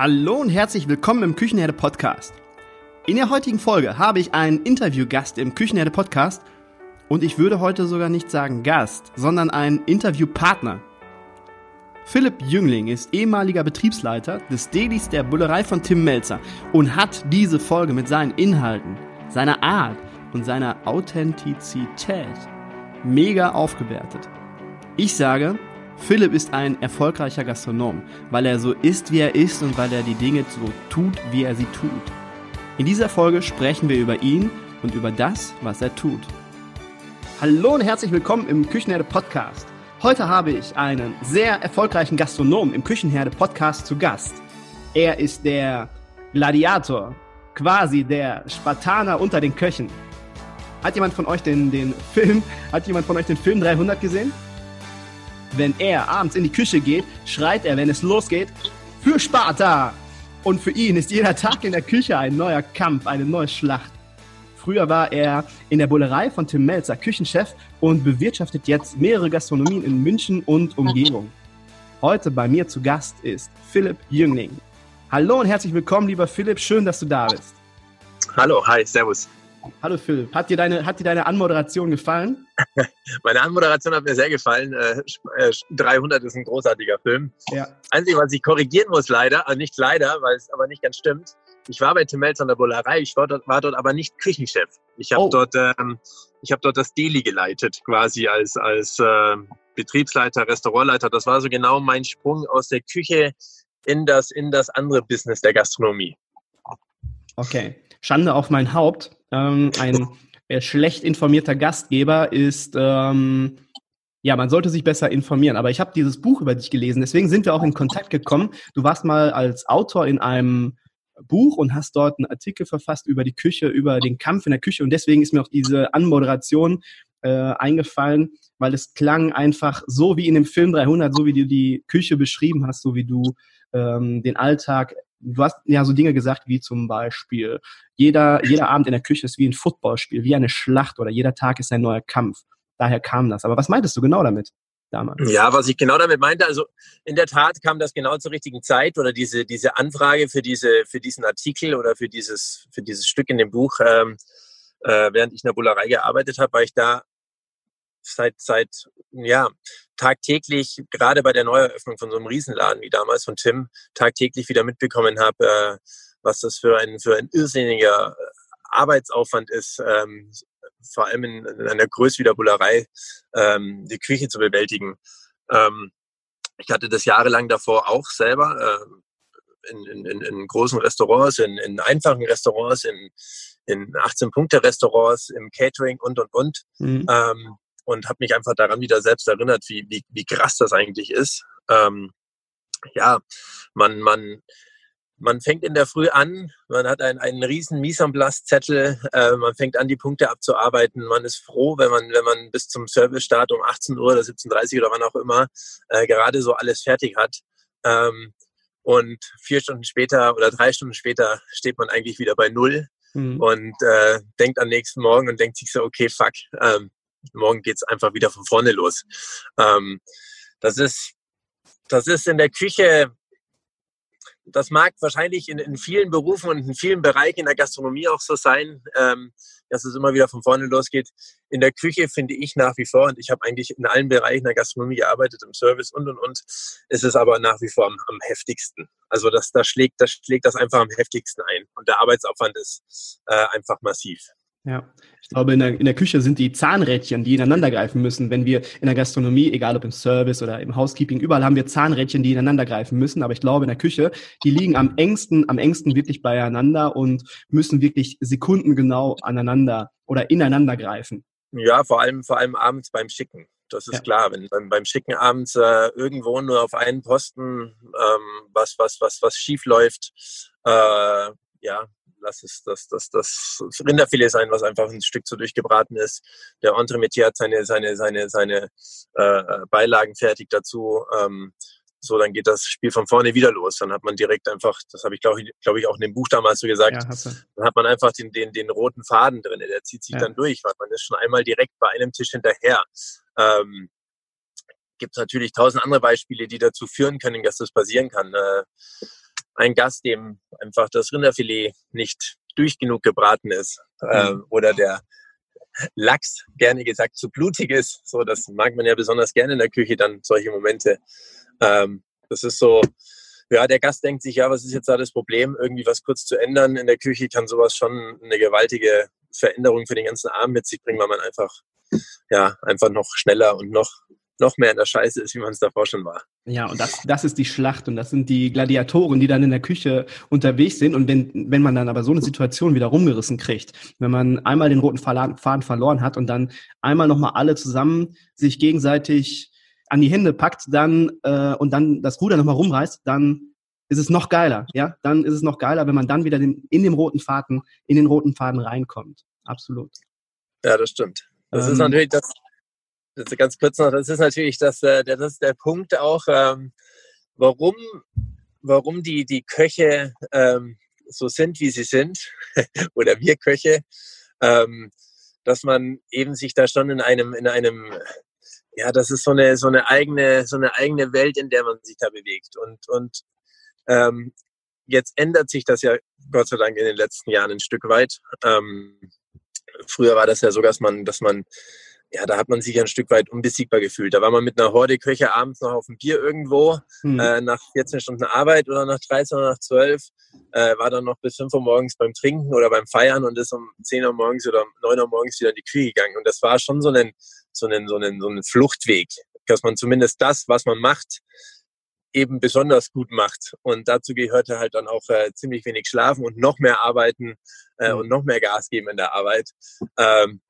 Hallo und herzlich willkommen im Küchenherde Podcast. In der heutigen Folge habe ich einen Interviewgast im Küchenherde Podcast und ich würde heute sogar nicht sagen Gast, sondern einen Interviewpartner. Philipp Jüngling ist ehemaliger Betriebsleiter des Delis der Bullerei von Tim Melzer und hat diese Folge mit seinen Inhalten, seiner Art und seiner Authentizität mega aufgewertet. Ich sage, Philipp ist ein erfolgreicher Gastronom, weil er so ist, wie er ist und weil er die Dinge so tut, wie er sie tut. In dieser Folge sprechen wir über ihn und über das, was er tut. Hallo und herzlich willkommen im Küchenherde Podcast. Heute habe ich einen sehr erfolgreichen Gastronom im Küchenherde Podcast zu Gast. Er ist der Gladiator, quasi der Spartaner unter den Köchen. Hat jemand von euch den, den Film, hat jemand von euch den Film 300 gesehen? Wenn er abends in die Küche geht, schreit er, wenn es losgeht, für Sparta! Und für ihn ist jeder Tag in der Küche ein neuer Kampf, eine neue Schlacht. Früher war er in der Bullerei von Tim Melzer Küchenchef und bewirtschaftet jetzt mehrere Gastronomien in München und Umgebung. Heute bei mir zu Gast ist Philipp Jüngling. Hallo und herzlich willkommen, lieber Philipp. Schön, dass du da bist. Hallo, hi, servus. Hallo Philipp, hat dir deine, hat dir deine Anmoderation gefallen? Meine Anmoderation hat mir sehr gefallen. Äh, 300 äh, ist ein großartiger Film. Ja. Einzige, was ich korrigieren muss, leider, also nicht leider, weil es aber nicht ganz stimmt. Ich war bei Tim Melz an der Bullerei, ich war dort, war dort aber nicht Küchenchef. Ich habe oh. dort, ähm, ich habe dort das Deli geleitet, quasi als als äh, Betriebsleiter, Restaurantleiter. Das war so genau mein Sprung aus der Küche in das in das andere Business der Gastronomie. Okay, Schande auf mein Haupt. Ähm, ein schlecht informierter Gastgeber ist, ähm, ja, man sollte sich besser informieren. Aber ich habe dieses Buch über dich gelesen, deswegen sind wir auch in Kontakt gekommen. Du warst mal als Autor in einem Buch und hast dort einen Artikel verfasst über die Küche, über den Kampf in der Küche. Und deswegen ist mir auch diese Anmoderation äh, eingefallen, weil es klang einfach so wie in dem Film 300, so wie du die Küche beschrieben hast, so wie du ähm, den Alltag du hast ja so Dinge gesagt wie zum Beispiel, jeder, jeder Abend in der Küche ist wie ein Footballspiel, wie eine Schlacht oder jeder Tag ist ein neuer Kampf. Daher kam das. Aber was meintest du genau damit? Damals. Ja, was ich genau damit meinte, also in der Tat kam das genau zur richtigen Zeit oder diese, diese Anfrage für, diese, für diesen Artikel oder für dieses, für dieses Stück in dem Buch, ähm, äh, während ich in der Bullerei gearbeitet habe, weil ich da seit, seit, ja, tagtäglich, gerade bei der Neueröffnung von so einem Riesenladen wie damals von Tim, tagtäglich wieder mitbekommen habe, äh, was das für ein, für ein irrsinniger äh, Arbeitsaufwand ist, ähm, vor allem in, in einer Größe wie der Bullerei, ähm, die Küche zu bewältigen. Ähm, ich hatte das jahrelang davor auch selber, äh, in, in, in großen Restaurants, in, in einfachen Restaurants, in, in 18-Punkte-Restaurants, im Catering und, und, und. Mhm. Ähm, und habe mich einfach daran wieder selbst erinnert, wie, wie, wie krass das eigentlich ist. Ähm, ja, man, man, man fängt in der Früh an, man hat einen, einen riesen Mise zettel äh, man fängt an, die Punkte abzuarbeiten. Man ist froh, wenn man, wenn man bis zum Servicestart um 18 Uhr oder 17.30 Uhr oder wann auch immer äh, gerade so alles fertig hat. Ähm, und vier Stunden später oder drei Stunden später steht man eigentlich wieder bei Null mhm. und äh, denkt am nächsten Morgen und denkt sich so, okay, fuck, ähm, morgen geht's einfach wieder von vorne los. Ähm, das ist, das ist in der Küche, das mag wahrscheinlich in, in, vielen Berufen und in vielen Bereichen in der Gastronomie auch so sein, ähm, dass es immer wieder von vorne losgeht. In der Küche finde ich nach wie vor, und ich habe eigentlich in allen Bereichen der Gastronomie gearbeitet, im Service und und und, ist es aber nach wie vor am, am heftigsten. Also das, das, schlägt, das schlägt das einfach am heftigsten ein. Und der Arbeitsaufwand ist äh, einfach massiv. Ja, ich glaube, in der, in der Küche sind die Zahnrädchen, die ineinander greifen müssen. Wenn wir in der Gastronomie, egal ob im Service oder im Housekeeping, überall haben wir Zahnrädchen, die ineinander greifen müssen. Aber ich glaube, in der Küche, die liegen am engsten, am engsten wirklich beieinander und müssen wirklich sekundengenau aneinander oder ineinander greifen. Ja, vor allem, vor allem abends beim Schicken. Das ist ja. klar. Wenn beim, beim Schicken abends äh, irgendwo nur auf einen Posten ähm, was, was, was, was schief läuft, äh, ja, lass es das, das, das Rinderfilet sein, was einfach ein Stück zu durchgebraten ist. Der Entremetier hat seine, seine, seine, seine äh, Beilagen fertig dazu. Ähm, so, dann geht das Spiel von vorne wieder los. Dann hat man direkt einfach, das habe ich glaube ich, glaube ich auch in dem Buch damals so gesagt, ja, dann hat man einfach den, den, den roten Faden drin, der zieht sich ja. dann durch, weil man ist schon einmal direkt bei einem Tisch hinterher. Ähm, Gibt natürlich tausend andere Beispiele, die dazu führen können, dass das passieren kann. Äh, ein Gast, dem einfach das Rinderfilet nicht durch genug gebraten ist äh, oder der Lachs, gerne gesagt, zu blutig ist. So, das mag man ja besonders gerne in der Küche, dann solche Momente. Ähm, das ist so, ja, der Gast denkt sich, ja, was ist jetzt da das Problem, irgendwie was kurz zu ändern in der Küche, kann sowas schon eine gewaltige Veränderung für den ganzen Abend mit sich bringen, weil man einfach, ja, einfach noch schneller und noch noch mehr in der Scheiße ist, wie man es davor schon war. Ja, und das, das ist die Schlacht und das sind die Gladiatoren, die dann in der Küche unterwegs sind. Und wenn, wenn man dann aber so eine Situation wieder rumgerissen kriegt, wenn man einmal den roten Faden verloren hat und dann einmal nochmal alle zusammen sich gegenseitig an die Hände packt, dann äh, und dann das Ruder nochmal rumreißt, dann ist es noch geiler, ja? Dann ist es noch geiler, wenn man dann wieder den, in den roten Faden, in den roten Faden reinkommt. Absolut. Ja, das stimmt. Das ähm, ist natürlich das, das ganz kurz noch, das ist natürlich das, äh, das ist der Punkt auch, ähm, warum, warum die, die Köche ähm, so sind, wie sie sind, oder wir Köche, ähm, dass man eben sich da schon in einem, in einem, ja, das ist so eine, so eine eigene, so eine eigene Welt, in der man sich da bewegt. Und, und ähm, jetzt ändert sich das ja Gott sei Dank in den letzten Jahren ein Stück weit. Ähm, früher war das ja so, dass man, dass man ja, da hat man sich ein Stück weit unbesiegbar gefühlt. Da war man mit einer Horde Köche abends noch auf dem Bier irgendwo, mhm. äh, nach 14 Stunden Arbeit oder nach 13 oder nach 12, äh, war dann noch bis 5 Uhr morgens beim Trinken oder beim Feiern und ist um 10 Uhr morgens oder um 9 Uhr morgens wieder in die Küche gegangen. Und das war schon so ein, so ein, so ein, so ein Fluchtweg, dass man zumindest das, was man macht, eben besonders gut macht. Und dazu gehörte halt dann auch äh, ziemlich wenig schlafen und noch mehr arbeiten äh, mhm. und noch mehr Gas geben in der Arbeit. Ähm,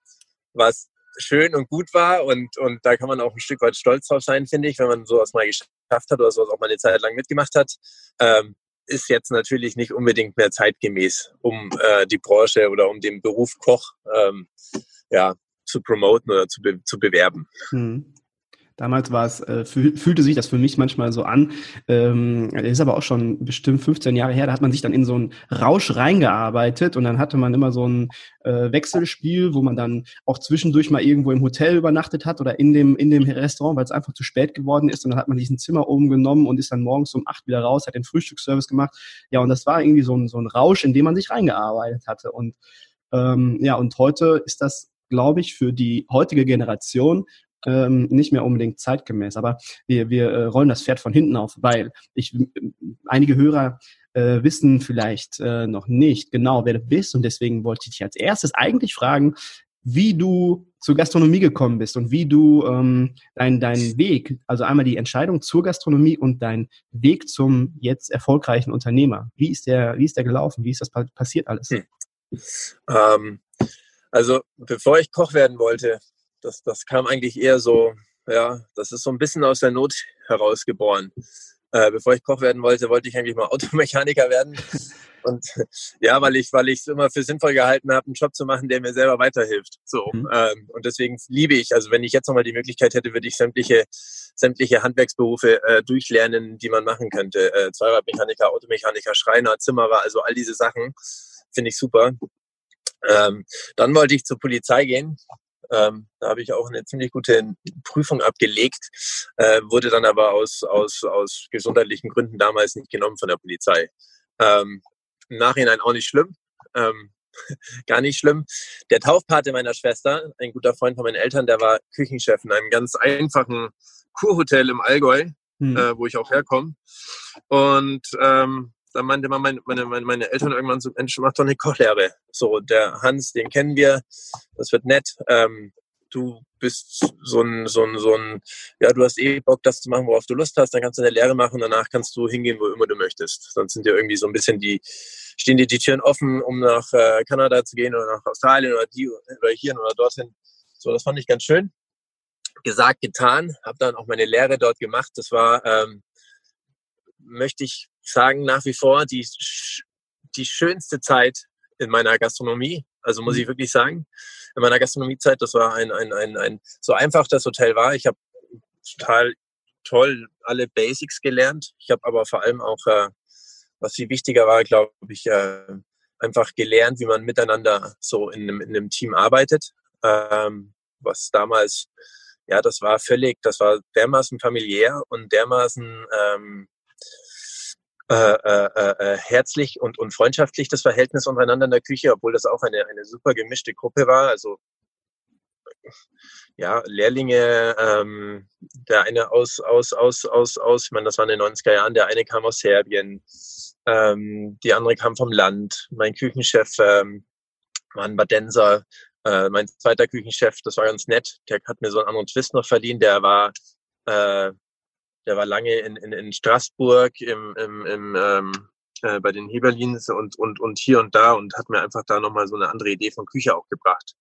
was schön und gut war und, und da kann man auch ein Stück weit stolz drauf sein, finde ich, wenn man sowas mal geschafft hat oder sowas auch mal eine Zeit lang mitgemacht hat. Ähm, ist jetzt natürlich nicht unbedingt mehr zeitgemäß, um äh, die Branche oder um den Beruf Koch ähm, ja, zu promoten oder zu, be zu bewerben. Mhm. Damals war es, äh, fühlte sich das für mich manchmal so an. Ähm, ist aber auch schon bestimmt 15 Jahre her. Da hat man sich dann in so einen Rausch reingearbeitet und dann hatte man immer so ein äh, Wechselspiel, wo man dann auch zwischendurch mal irgendwo im Hotel übernachtet hat oder in dem in dem Restaurant, weil es einfach zu spät geworden ist. Und dann hat man diesen Zimmer oben genommen und ist dann morgens um acht wieder raus, hat den Frühstücksservice gemacht. Ja, und das war irgendwie so ein so ein Rausch, in dem man sich reingearbeitet hatte. Und ähm, ja, und heute ist das glaube ich, für die heutige Generation ähm, nicht mehr unbedingt zeitgemäß. Aber wir, wir äh, rollen das Pferd von hinten auf, weil ich einige Hörer äh, wissen vielleicht äh, noch nicht genau, wer du bist. Und deswegen wollte ich dich als erstes eigentlich fragen, wie du zur Gastronomie gekommen bist und wie du ähm, dein, dein Weg, also einmal die Entscheidung zur Gastronomie und dein Weg zum jetzt erfolgreichen Unternehmer. Wie ist der, wie ist der gelaufen? Wie ist das passiert alles? Hm. Ähm, also bevor ich Koch werden wollte, das, das kam eigentlich eher so, ja, das ist so ein bisschen aus der Not herausgeboren. Äh, bevor ich Koch werden wollte, wollte ich eigentlich mal Automechaniker werden. Und ja, weil ich, weil ich es immer für sinnvoll gehalten habe, einen Job zu machen, der mir selber weiterhilft. So. Mhm. Ähm, und deswegen liebe ich, also wenn ich jetzt nochmal die Möglichkeit hätte, würde ich sämtliche, sämtliche Handwerksberufe äh, durchlernen, die man machen könnte. Äh, Zweiradmechaniker, Automechaniker, Schreiner, Zimmerer, also all diese Sachen finde ich super. Ähm, dann wollte ich zur Polizei gehen, ähm, da habe ich auch eine ziemlich gute Prüfung abgelegt, äh, wurde dann aber aus, aus, aus gesundheitlichen Gründen damals nicht genommen von der Polizei. Ähm, Im Nachhinein auch nicht schlimm. Ähm, gar nicht schlimm. Der Taufpate meiner Schwester, ein guter Freund von meinen Eltern, der war Küchenchef in einem ganz einfachen Kurhotel im Allgäu, hm. äh, wo ich auch herkomme. Und ähm, da meinte meine, meine, meine Eltern irgendwann so, Mensch, mach doch eine Kochlehre. So, der Hans, den kennen wir, das wird nett. Ähm, du bist so ein, so ein, so ein, ja, du hast eh Bock, das zu machen, worauf du Lust hast, dann kannst du eine Lehre machen und danach kannst du hingehen, wo immer du möchtest. Sonst sind dir irgendwie so ein bisschen die, stehen dir die Türen offen, um nach äh, Kanada zu gehen oder nach Australien oder die oder hier oder dorthin. So, das fand ich ganz schön. Gesagt, getan, habe dann auch meine Lehre dort gemacht. Das war, ähm, möchte ich sagen, nach wie vor die, die schönste Zeit in meiner Gastronomie. Also muss ich mhm. wirklich sagen, in meiner Gastronomiezeit, das war ein, ein, ein, ein so einfach das Hotel war. Ich habe total toll alle Basics gelernt. Ich habe aber vor allem auch, äh, was viel wichtiger war, glaube ich, äh, einfach gelernt, wie man miteinander so in einem, in einem Team arbeitet. Ähm, was damals, ja, das war völlig, das war dermaßen familiär und dermaßen ähm, äh, äh, äh, herzlich und, und freundschaftlich das Verhältnis untereinander in der Küche, obwohl das auch eine, eine super gemischte Gruppe war. Also ja, Lehrlinge, ähm, der eine aus, aus, aus, aus, aus, ich meine, das war in den 90er Jahren, der eine kam aus Serbien, ähm, die andere kam vom Land. Mein Küchenchef ähm, war ein Badenser, äh, mein zweiter Küchenchef, das war ganz nett, der hat mir so einen anderen Twist noch verdient, der war äh, der war lange in, in, in Straßburg im, im, im ähm, äh, bei den Heberlins und, und, und hier und da und hat mir einfach da nochmal so eine andere Idee von Küche auch gebracht.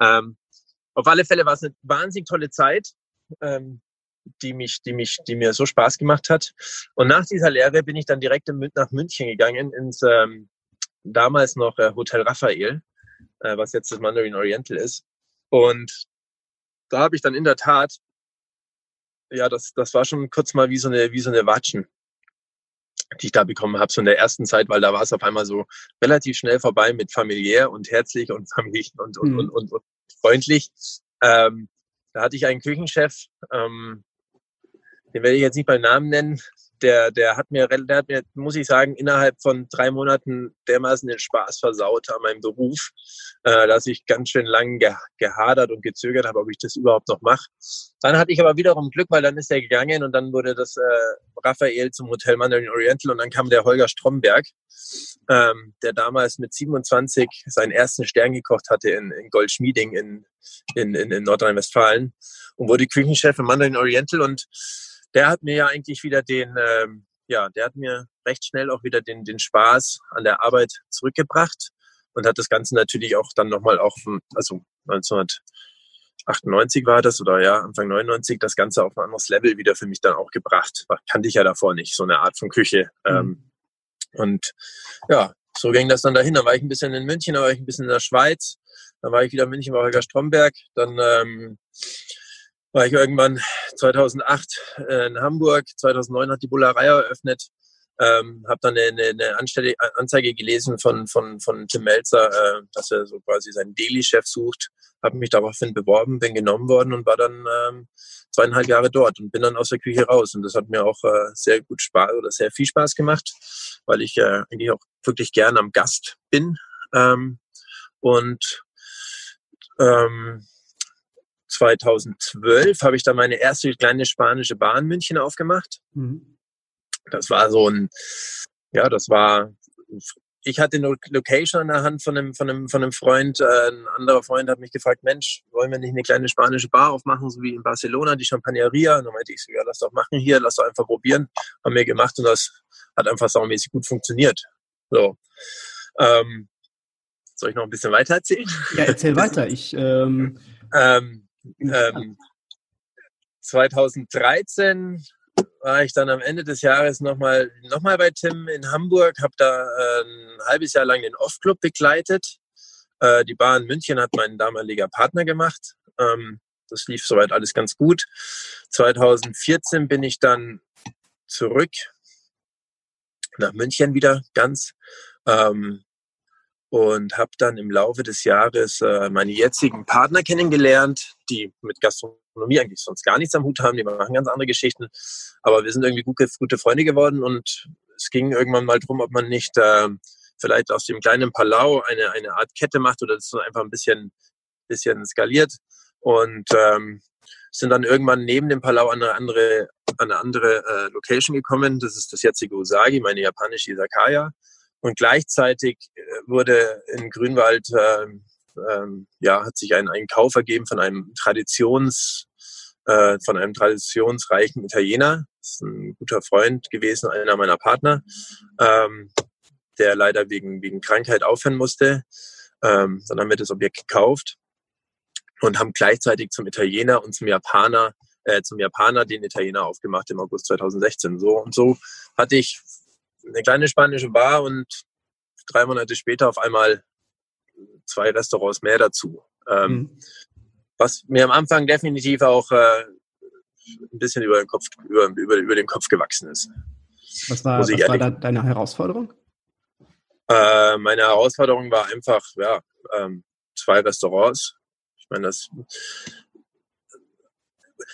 Ähm, auf alle Fälle war es eine wahnsinnig tolle Zeit, ähm, die mich, die mich, die mir so Spaß gemacht hat. Und nach dieser Lehre bin ich dann direkt nach München gegangen ins ähm, damals noch äh, Hotel Raphael, äh, was jetzt das Mandarin Oriental ist. Und da habe ich dann in der Tat ja, das, das war schon kurz mal wie so eine, wie so eine Watschen, die ich da bekommen habe, so in der ersten Zeit, weil da war es auf einmal so relativ schnell vorbei mit familiär und herzlich und familiär und, und, mhm. und, und, und, freundlich. Ähm, da hatte ich einen Küchenchef, ähm, den werde ich jetzt nicht beim Namen nennen, der, der hat mir, der hat mir, muss ich sagen, innerhalb von drei Monaten dermaßen den Spaß versaut an meinem Beruf, äh, dass ich ganz schön lang ge gehadert und gezögert habe, ob ich das überhaupt noch mache. Dann hatte ich aber wiederum Glück, weil dann ist er gegangen und dann wurde das äh, Raphael zum Hotel Mandarin Oriental und dann kam der Holger Stromberg, ähm, der damals mit 27 seinen ersten Stern gekocht hatte in, in Goldschmieding in, in, in, in Nordrhein-Westfalen und wurde Küchenchef im Mandarin Oriental und der hat mir ja eigentlich wieder den, ähm, ja, der hat mir recht schnell auch wieder den, den Spaß an der Arbeit zurückgebracht und hat das Ganze natürlich auch dann nochmal auch, also 1998 war das oder ja, Anfang 99, das Ganze auf ein anderes Level wieder für mich dann auch gebracht. Kannte ich ja davor nicht, so eine Art von Küche. Mhm. Ähm, und ja, so ging das dann dahin. Dann war ich ein bisschen in München, dann war ich ein bisschen in der Schweiz, dann war ich wieder in München bei Holger Stromberg, dann ähm, war ich irgendwann 2008 äh, in Hamburg, 2009 hat die Bullerei eröffnet, ähm, habe dann eine, eine Anstelle, Anzeige gelesen von, von, von Tim Melzer, äh, dass er so quasi seinen Daily-Chef sucht, habe mich daraufhin beworben, bin genommen worden und war dann ähm, zweieinhalb Jahre dort und bin dann aus der Küche raus. Und das hat mir auch äh, sehr gut Spaß oder sehr viel Spaß gemacht, weil ich äh, eigentlich auch wirklich gern am Gast bin. Ähm, und ähm, 2012 habe ich dann meine erste kleine spanische Bar in München aufgemacht. Mhm. Das war so ein, ja, das war, ich hatte eine Location an der Hand von einem, von einem, von einem Freund. Äh, ein anderer Freund hat mich gefragt, Mensch, wollen wir nicht eine kleine spanische Bar aufmachen, so wie in Barcelona, die Champagneria? Und dann meinte ich so, ja, lass doch machen hier, lass doch einfach probieren. Haben wir gemacht und das hat einfach saumäßig gut funktioniert. So. Ähm, soll ich noch ein bisschen weiter erzählen? Ja, erzähl weiter. Ich, ähm, ähm, ähm, 2013 war ich dann am Ende des Jahres nochmal noch mal bei Tim in Hamburg, habe da äh, ein halbes Jahr lang den Off-Club begleitet. Äh, die Bar in München hat mein damaliger Partner gemacht. Ähm, das lief soweit alles ganz gut. 2014 bin ich dann zurück nach München wieder ganz. Ähm, und habe dann im Laufe des Jahres äh, meine jetzigen Partner kennengelernt, die mit Gastronomie eigentlich sonst gar nichts am Hut haben, die machen ganz andere Geschichten, aber wir sind irgendwie gute, gute Freunde geworden und es ging irgendwann mal drum, ob man nicht äh, vielleicht aus dem kleinen Palau eine, eine Art Kette macht oder das einfach ein bisschen, bisschen skaliert und ähm, sind dann irgendwann neben dem Palau an eine andere, an eine andere äh, Location gekommen. Das ist das jetzige Usagi, meine japanische Izakaya. Und gleichzeitig äh, wurde in Grünwald, äh, äh, ja, hat sich ein, ein Kauf ergeben von einem Traditions, äh, von einem traditionsreichen Italiener. Das ist ein guter Freund gewesen, einer meiner Partner, ähm, der leider wegen, wegen Krankheit aufhören musste. Ähm, dann haben wir das Objekt gekauft und haben gleichzeitig zum Italiener und zum Japaner, äh, zum Japaner den Italiener aufgemacht im August 2016. So und so hatte ich eine kleine spanische Bar und drei Monate später auf einmal zwei Restaurants mehr dazu. Ähm, mhm. Was mir am Anfang definitiv auch äh, ein bisschen über den Kopf, über, über, über den Kopf gewachsen ist. Was war, was war da deine Herausforderung? Äh, meine Herausforderung war einfach, ja, ähm, zwei Restaurants. Ich meine, das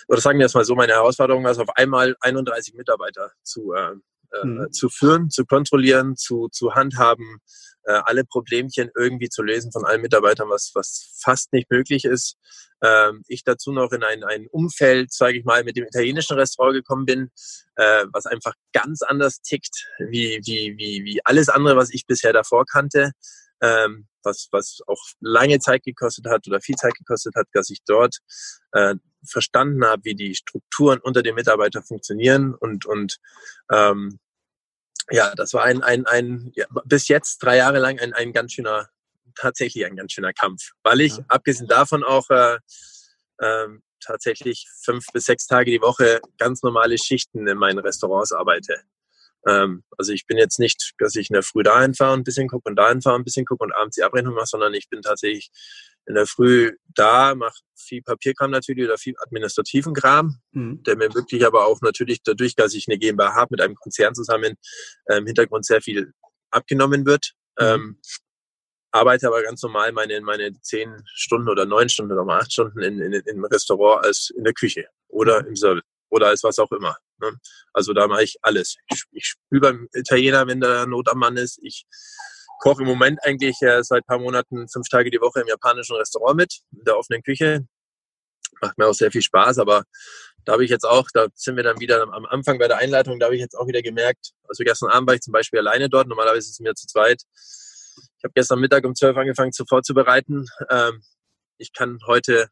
oder sagen wir es mal so, meine Herausforderung war es, auf einmal 31 Mitarbeiter zu, äh, äh, mhm. zu führen, zu kontrollieren, zu, zu handhaben, äh, alle Problemchen irgendwie zu lösen von allen Mitarbeitern, was, was fast nicht möglich ist. Ähm, ich dazu noch in ein, ein Umfeld, sage ich mal, mit dem italienischen Restaurant gekommen bin, äh, was einfach ganz anders tickt, wie, wie, wie, wie alles andere, was ich bisher davor kannte. Ähm, was, was auch lange Zeit gekostet hat oder viel Zeit gekostet hat, dass ich dort äh, verstanden habe, wie die Strukturen unter den Mitarbeitern funktionieren und, und ähm, ja, das war ein, ein, ein ja, bis jetzt drei Jahre lang ein, ein ganz schöner, tatsächlich ein ganz schöner Kampf, weil ich ja. abgesehen davon auch äh, äh, tatsächlich fünf bis sechs Tage die Woche ganz normale Schichten in meinen Restaurants arbeite. Ähm, also ich bin jetzt nicht, dass ich in der Früh dahin fahre und ein bisschen gucke und dahin fahre ein bisschen gucke und abends die Abrechnung mache, sondern ich bin tatsächlich in der Früh da, mache viel Papierkram natürlich oder viel administrativen Kram, mhm. der mir wirklich aber auch natürlich dadurch, dass ich eine GmbH habe mit einem Konzern zusammen, äh, im Hintergrund sehr viel abgenommen wird. Mhm. Ähm, arbeite aber ganz normal meine, meine zehn Stunden oder neun Stunden oder mal acht Stunden in, in, im Restaurant als in der Küche oder mhm. im Service oder als was auch immer. Ne? Also da mache ich alles. Ich, ich spüre beim Italiener, wenn da Not am Mann ist. Ich koche im Moment eigentlich äh, seit paar Monaten fünf Tage die Woche im japanischen Restaurant mit, in der offenen Küche. Macht mir auch sehr viel Spaß, aber da habe ich jetzt auch, da sind wir dann wieder am Anfang bei der Einleitung, da habe ich jetzt auch wieder gemerkt, also gestern Abend war ich zum Beispiel alleine dort, normalerweise ist es mir zu zweit. Ich habe gestern Mittag um zwölf angefangen zu vorzubereiten. Ähm, ich kann heute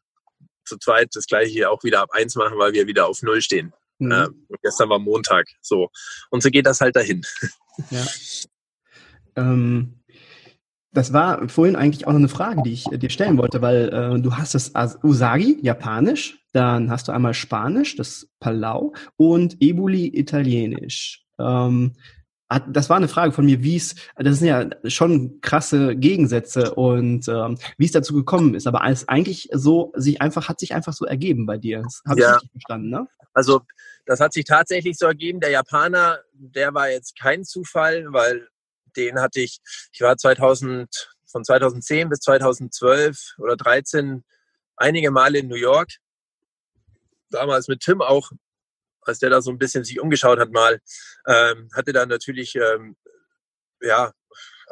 zu zweit das gleiche hier auch wieder ab eins machen, weil wir wieder auf Null stehen. Mhm. Ähm, gestern war Montag. So. Und so geht das halt dahin. Ja. Ähm, das war vorhin eigentlich auch noch eine Frage, die ich äh, dir stellen wollte, weil äh, du hast das Usagi, Japanisch, dann hast du einmal Spanisch, das Palau, und Ebuli, Italienisch. Ähm, das war eine Frage von mir, wie es, das sind ja schon krasse Gegensätze und ähm, wie es dazu gekommen ist. Aber alles eigentlich so, sich einfach, hat sich einfach so ergeben bei dir. Das habe ja. ich richtig verstanden, ne? Also, das hat sich tatsächlich so ergeben. Der Japaner, der war jetzt kein Zufall, weil den hatte ich, ich war 2000, von 2010 bis 2012 oder 13 einige Male in New York. Damals mit Tim auch, als der da so ein bisschen sich umgeschaut hat mal, ähm, hatte da natürlich, ähm, ja,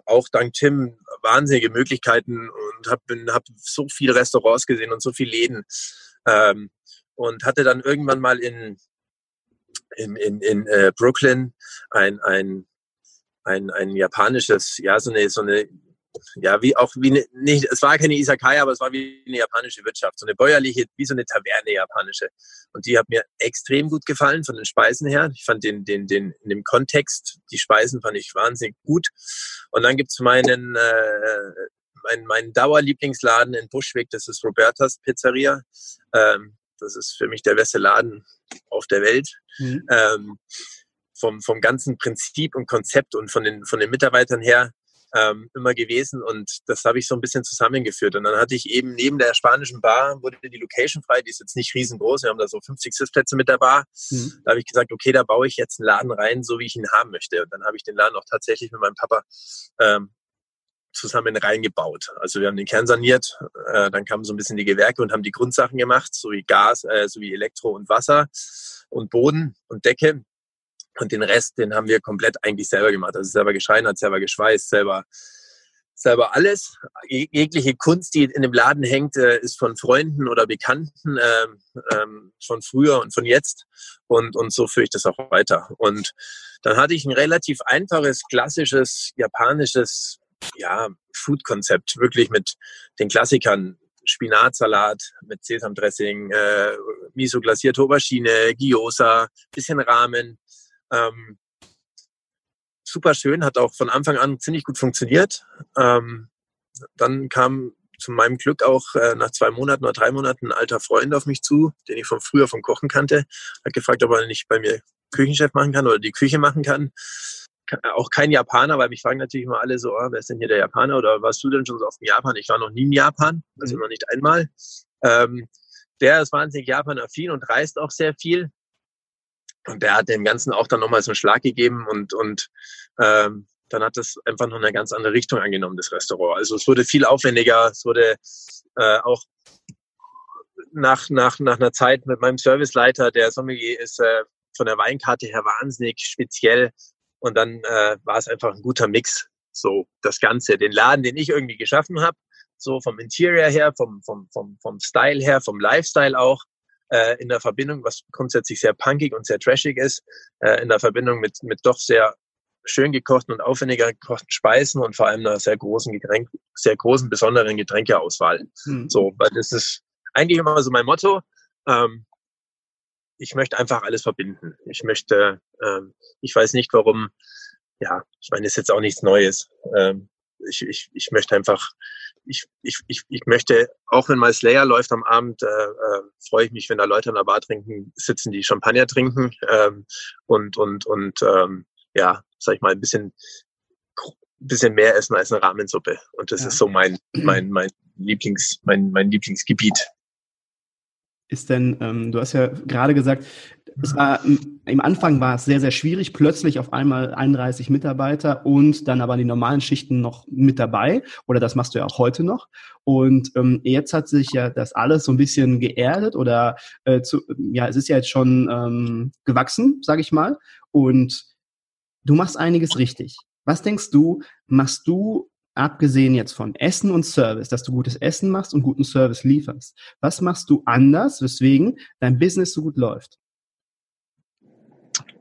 auch dank Tim wahnsinnige Möglichkeiten und habe hab so viele Restaurants gesehen und so viele Läden. Ähm, und hatte dann irgendwann mal in, in, in, in äh, Brooklyn ein, ein ein, ein japanisches, ja, so eine, so eine, ja, wie auch wie eine, nicht, es war keine Isakaya, aber es war wie eine japanische Wirtschaft, so eine bäuerliche, wie so eine Taverne japanische. Und die hat mir extrem gut gefallen von den Speisen her. Ich fand den, den, den, in dem Kontext, die Speisen fand ich wahnsinnig gut. Und dann gibt's meinen, äh, meinen, meinen Dauerlieblingsladen in Buschweg, das ist Robertas Pizzeria. Ähm, das ist für mich der beste Laden auf der Welt. Mhm. Ähm, vom, vom ganzen Prinzip und Konzept und von den, von den Mitarbeitern her ähm, immer gewesen und das habe ich so ein bisschen zusammengeführt. Und dann hatte ich eben neben der spanischen Bar, wurde die Location frei, die ist jetzt nicht riesengroß, wir haben da so 50 Sitzplätze mit der Bar. Mhm. Da habe ich gesagt, okay, da baue ich jetzt einen Laden rein, so wie ich ihn haben möchte. Und dann habe ich den Laden auch tatsächlich mit meinem Papa ähm, zusammen reingebaut. Also wir haben den Kern saniert, äh, dann kamen so ein bisschen die Gewerke und haben die Grundsachen gemacht, so wie Gas, äh, so wie Elektro und Wasser und Boden und Decke. Und den Rest, den haben wir komplett eigentlich selber gemacht. Also selber geschreinert, selber geschweißt, selber, selber alles. Jegliche Kunst, die in dem Laden hängt, äh, ist von Freunden oder Bekannten ähm, ähm, von früher und von jetzt. Und, und so führe ich das auch weiter. Und dann hatte ich ein relativ einfaches, klassisches, japanisches ja, Food-Konzept, wirklich mit den Klassikern. Spinatsalat mit Sesamdressing, äh, Miso glasierte Aubergine, Gyoza, bisschen Rahmen, ähm, super schön, hat auch von Anfang an ziemlich gut funktioniert. Ähm, dann kam zu meinem Glück auch äh, nach zwei Monaten oder drei Monaten ein alter Freund auf mich zu, den ich von früher vom Kochen kannte, hat gefragt, ob er nicht bei mir Küchenchef machen kann oder die Küche machen kann. Auch kein Japaner, weil mich fragen natürlich immer alle so, oh, wer ist denn hier der Japaner oder warst du denn schon so oft in Japan? Ich war noch nie in Japan, also mhm. noch nicht einmal. Ähm, der ist wahnsinnig Japan-affin und reist auch sehr viel. Und der hat dem Ganzen auch dann nochmal so einen Schlag gegeben und, und ähm, dann hat das einfach noch eine ganz andere Richtung angenommen, das Restaurant. Also es wurde viel aufwendiger, es wurde äh, auch nach, nach, nach einer Zeit mit meinem Serviceleiter, der Sommelier ist äh, von der Weinkarte her wahnsinnig speziell, Und dann äh, war es einfach ein guter Mix. So das Ganze, den Laden, den ich irgendwie geschaffen habe, so vom Interior her, vom, vom, vom, vom Style her, vom Lifestyle auch, äh, in der Verbindung, was grundsätzlich sehr punkig und sehr trashig ist, äh, in der Verbindung mit, mit doch sehr schön gekochten und aufwendiger gekochten Speisen und vor allem einer sehr großen Getränk, sehr großen, besonderen Getränkeauswahl. Hm. So, weil das ist eigentlich immer so mein Motto. Ähm, ich möchte einfach alles verbinden. Ich möchte, ähm, ich weiß nicht, warum, ja, ich meine, ist jetzt auch nichts Neues. Ähm, ich, ich, ich möchte einfach, ich, ich, ich, ich möchte, auch wenn mal Slayer läuft am Abend, äh, äh, freue ich mich, wenn da Leute an der Bar trinken, sitzen, die Champagner trinken ähm, und, und, und ähm, ja, sag ich mal, ein bisschen, bisschen mehr essen als eine Rahmensuppe. Und das ja. ist so mein, mein, mein Lieblings, mein, mein Lieblingsgebiet. Ist denn, ähm, du hast ja gerade gesagt, es war, im Anfang war es sehr, sehr schwierig, plötzlich auf einmal 31 Mitarbeiter und dann aber die normalen Schichten noch mit dabei. Oder das machst du ja auch heute noch. Und ähm, jetzt hat sich ja das alles so ein bisschen geerdet oder äh, zu, ja, es ist ja jetzt schon ähm, gewachsen, sage ich mal. Und du machst einiges richtig. Was denkst du, machst du abgesehen jetzt von Essen und Service, dass du gutes Essen machst und guten Service lieferst? Was machst du anders, weswegen dein Business so gut läuft?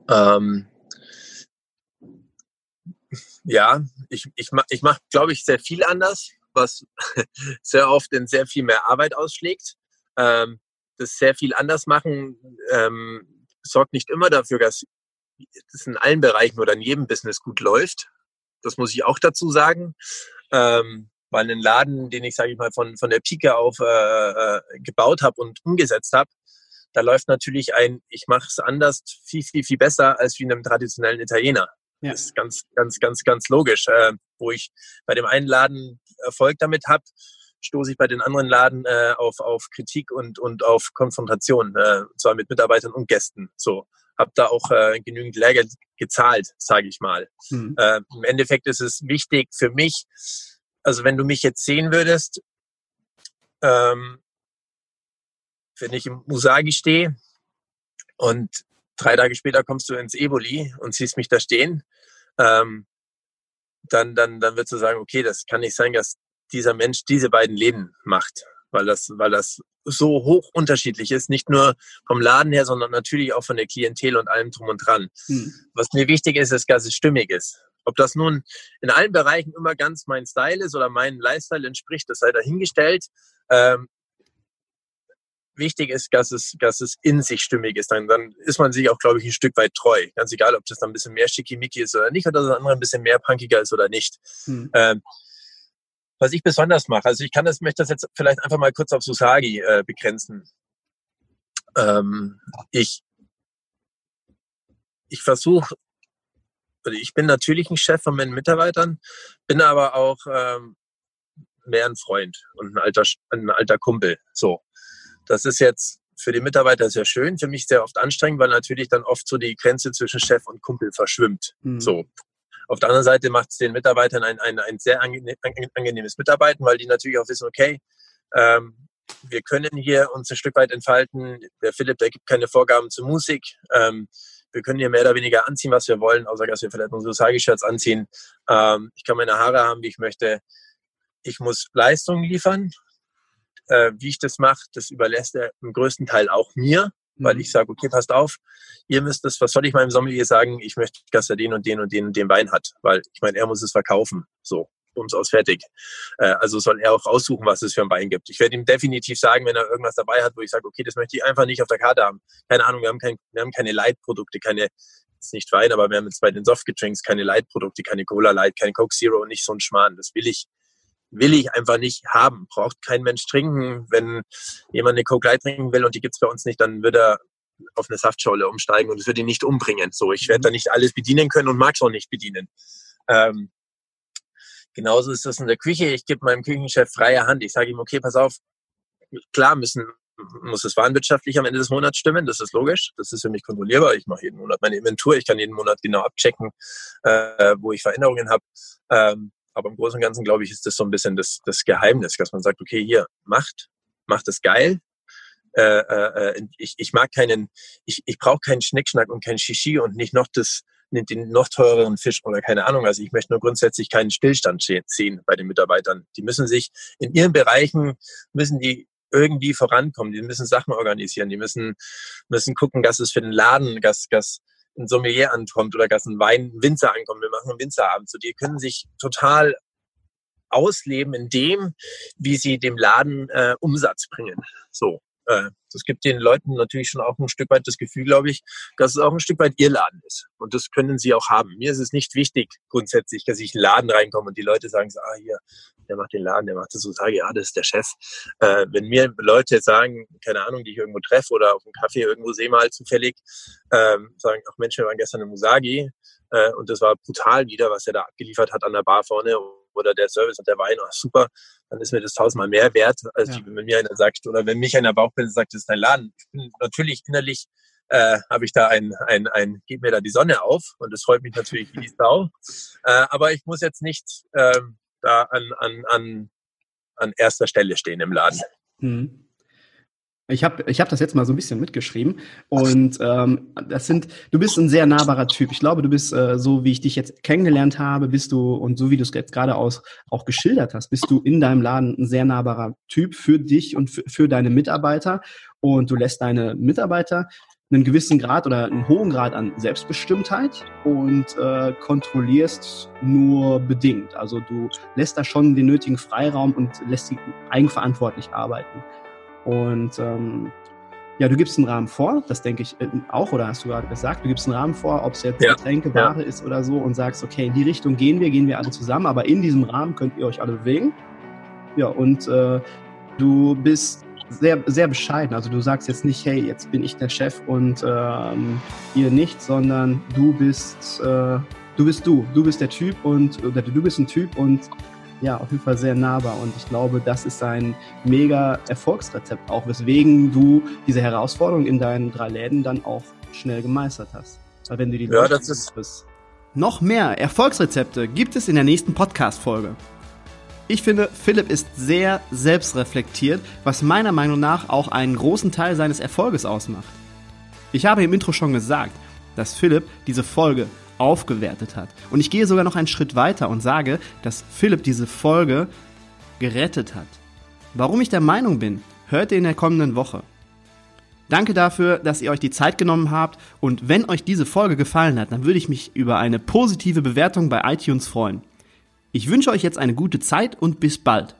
Ähm, ja, ich, ich, ich mache, glaube ich, sehr viel anders, was sehr oft in sehr viel mehr Arbeit ausschlägt. Ähm, das sehr viel anders machen ähm, sorgt nicht immer dafür, dass es in allen Bereichen oder in jedem Business gut läuft. Das muss ich auch dazu sagen. Ähm, weil ein Laden, den ich, sage ich mal, von, von der Pike auf äh, äh gebaut habe und umgesetzt habe, da läuft natürlich ein, ich mache es anders, viel, viel, viel besser als wie in einem traditionellen Italiener. Ja. Das ist ganz, ganz, ganz, ganz logisch. Äh, wo ich bei dem einen Laden Erfolg damit habe, stoße ich bei den anderen Laden äh, auf, auf Kritik und, und auf Konfrontation, äh, zwar mit Mitarbeitern und Gästen. So habe da auch äh, genügend Lehrgeld gezahlt, sage ich mal. Mhm. Äh, Im Endeffekt ist es wichtig für mich, also wenn du mich jetzt sehen würdest, ähm, wenn ich im Musagi stehe und drei Tage später kommst du ins Eboli und siehst mich da stehen, ähm, dann, dann, dann würdest du sagen, okay, das kann nicht sein, dass dieser Mensch diese beiden Leben macht, weil das, weil das so hoch unterschiedlich ist, nicht nur vom Laden her, sondern natürlich auch von der Klientel und allem drum und dran. Hm. Was mir wichtig ist, ist, dass es stimmig ist. Ob das nun in allen Bereichen immer ganz mein Style ist oder meinem Lifestyle entspricht, das sei dahingestellt. Ähm, wichtig ist, dass es, dass es in sich stimmig ist. Dann, dann ist man sich auch, glaube ich, ein Stück weit treu. Ganz egal, ob das dann ein bisschen mehr schickimicki ist oder nicht, oder das andere ein bisschen mehr punkiger ist oder nicht. Hm. Ähm, was ich besonders mache, also ich kann das, möchte das jetzt vielleicht einfach mal kurz auf Susagi äh, begrenzen. Ähm, ich ich versuche, ich bin natürlich ein Chef von meinen Mitarbeitern, bin aber auch ähm, mehr ein Freund und ein alter, ein alter Kumpel. So. Das ist jetzt für die Mitarbeiter sehr schön, für mich sehr oft anstrengend, weil natürlich dann oft so die Grenze zwischen Chef und Kumpel verschwimmt. Mhm. So. Auf der anderen Seite macht es den Mitarbeitern ein, ein, ein sehr angenehmes Mitarbeiten, weil die natürlich auch wissen, okay, ähm, wir können hier uns ein Stück weit entfalten. Der Philipp, der gibt keine Vorgaben zur Musik. Ähm, wir können hier mehr oder weniger anziehen, was wir wollen, außer dass wir vielleicht unsere Sagi-Shirts anziehen. Ähm, ich kann meine Haare haben, wie ich möchte. Ich muss Leistungen liefern äh, wie ich das mache, das überlässt er im größten Teil auch mir, weil mhm. ich sage, okay, passt auf, ihr müsst das, was soll ich meinem Sommelier sagen? Ich möchte, dass er den und den und den und den Wein hat, weil ich meine, er muss es verkaufen. So, ums aus fertig. Äh, also soll er auch aussuchen, was es für ein Wein gibt. Ich werde ihm definitiv sagen, wenn er irgendwas dabei hat, wo ich sage, okay, das möchte ich einfach nicht auf der Karte haben. Keine Ahnung, wir haben, kein, wir haben keine Light-Produkte, keine, jetzt nicht Wein, aber wir haben jetzt bei den Softgedrinks keine Light-Produkte, keine Cola Light, keine Coke Zero und nicht so ein Schmarrn. Das will ich will ich einfach nicht haben. Braucht kein Mensch trinken. Wenn jemand eine Coke Light trinken will und die gibt's bei uns nicht, dann wird er auf eine Saftschorle umsteigen und es wird ihn nicht umbringen. So, ich werde mhm. da nicht alles bedienen können und mag es auch nicht bedienen. Ähm, genauso ist das in der Küche. Ich gebe meinem Küchenchef freie Hand. Ich sage ihm, okay, pass auf, klar müssen muss es warenwirtschaftlich am Ende des Monats stimmen, das ist logisch, das ist für mich kontrollierbar. Ich mache jeden Monat meine Inventur, ich kann jeden Monat genau abchecken, äh, wo ich Veränderungen habe. Ähm, aber im Großen und Ganzen, glaube ich, ist das so ein bisschen das, das Geheimnis, dass man sagt, okay, hier, macht, macht es geil. Äh, äh, äh ich, ich mag keinen, ich, ich brauche keinen Schnickschnack und kein Shishi und nicht noch das, den noch teureren Fisch oder keine Ahnung. Also ich möchte nur grundsätzlich keinen Stillstand sehen bei den Mitarbeitern. Die müssen sich in ihren Bereichen, müssen die irgendwie vorankommen. Die müssen Sachen organisieren. Die müssen, müssen gucken, dass es für den Laden, dass, dass ein Sommelier ankommt oder dass ein Wein, ein Winzer ankommt. Wir machen einen Winzerabend. So, die können sich total ausleben in dem, wie sie dem Laden äh, Umsatz bringen. So. Äh, das gibt den Leuten natürlich schon auch ein Stück weit das Gefühl, glaube ich, dass es auch ein Stück weit ihr Laden ist. Und das können sie auch haben. Mir ist es nicht wichtig, grundsätzlich, dass ich in den Laden reinkomme und die Leute sagen, so, ah, hier, der macht den Laden, der macht das so, sage, ja, das ist der Chef. Äh, wenn mir Leute sagen, keine Ahnung, die ich irgendwo treffe oder auf dem Café irgendwo sehe mal zufällig, ähm, sagen, ach Mensch, wir waren gestern im Musagi äh, und das war brutal wieder, was er da abgeliefert hat an der Bar vorne oder der Service und der Wein, ach super, dann ist mir das tausendmal mehr wert, als ja. wenn mir einer sagt, oder wenn mich einer Bauchpinselt sagt, das ist dein Laden. Ich bin natürlich innerlich äh, habe ich da ein, ein, ein, geht mir da die Sonne auf und das freut mich natürlich wie die Sau. Äh, aber ich muss jetzt nicht ähm, da an, an, an, an erster Stelle stehen im Laden. Hm. Ich habe ich hab das jetzt mal so ein bisschen mitgeschrieben und ähm, das sind, du bist ein sehr nahbarer Typ. Ich glaube, du bist äh, so, wie ich dich jetzt kennengelernt habe, bist du und so wie du es jetzt gerade auch geschildert hast, bist du in deinem Laden ein sehr nahbarer Typ für dich und für, für deine Mitarbeiter und du lässt deine Mitarbeiter einen gewissen Grad oder einen hohen Grad an Selbstbestimmtheit und äh, kontrollierst nur bedingt. Also du lässt da schon den nötigen Freiraum und lässt sie eigenverantwortlich arbeiten. Und ähm, ja, du gibst einen Rahmen vor, das denke ich äh, auch, oder hast du gerade gesagt, du gibst einen Rahmen vor, ob es jetzt ja. Getränke, Ware ja. ist oder so und sagst, okay, in die Richtung gehen wir, gehen wir alle zusammen, aber in diesem Rahmen könnt ihr euch alle bewegen. Ja, und äh, du bist sehr, sehr bescheiden. Also du sagst jetzt nicht, hey, jetzt bin ich der Chef und ähm, ihr nicht, sondern du bist, äh, du bist du. Du bist der Typ und oder du bist ein Typ und ja, auf jeden Fall sehr nahbar. Und ich glaube, das ist ein mega Erfolgsrezept auch, weswegen du diese Herausforderung in deinen drei Läden dann auch schnell gemeistert hast. Weil wenn du die ja, das ist bist. Noch mehr Erfolgsrezepte gibt es in der nächsten Podcast-Folge. Ich finde, Philipp ist sehr selbstreflektiert, was meiner Meinung nach auch einen großen Teil seines Erfolges ausmacht. Ich habe im Intro schon gesagt, dass Philipp diese Folge aufgewertet hat. Und ich gehe sogar noch einen Schritt weiter und sage, dass Philipp diese Folge gerettet hat. Warum ich der Meinung bin, hört ihr in der kommenden Woche. Danke dafür, dass ihr euch die Zeit genommen habt und wenn euch diese Folge gefallen hat, dann würde ich mich über eine positive Bewertung bei iTunes freuen. Ich wünsche euch jetzt eine gute Zeit und bis bald.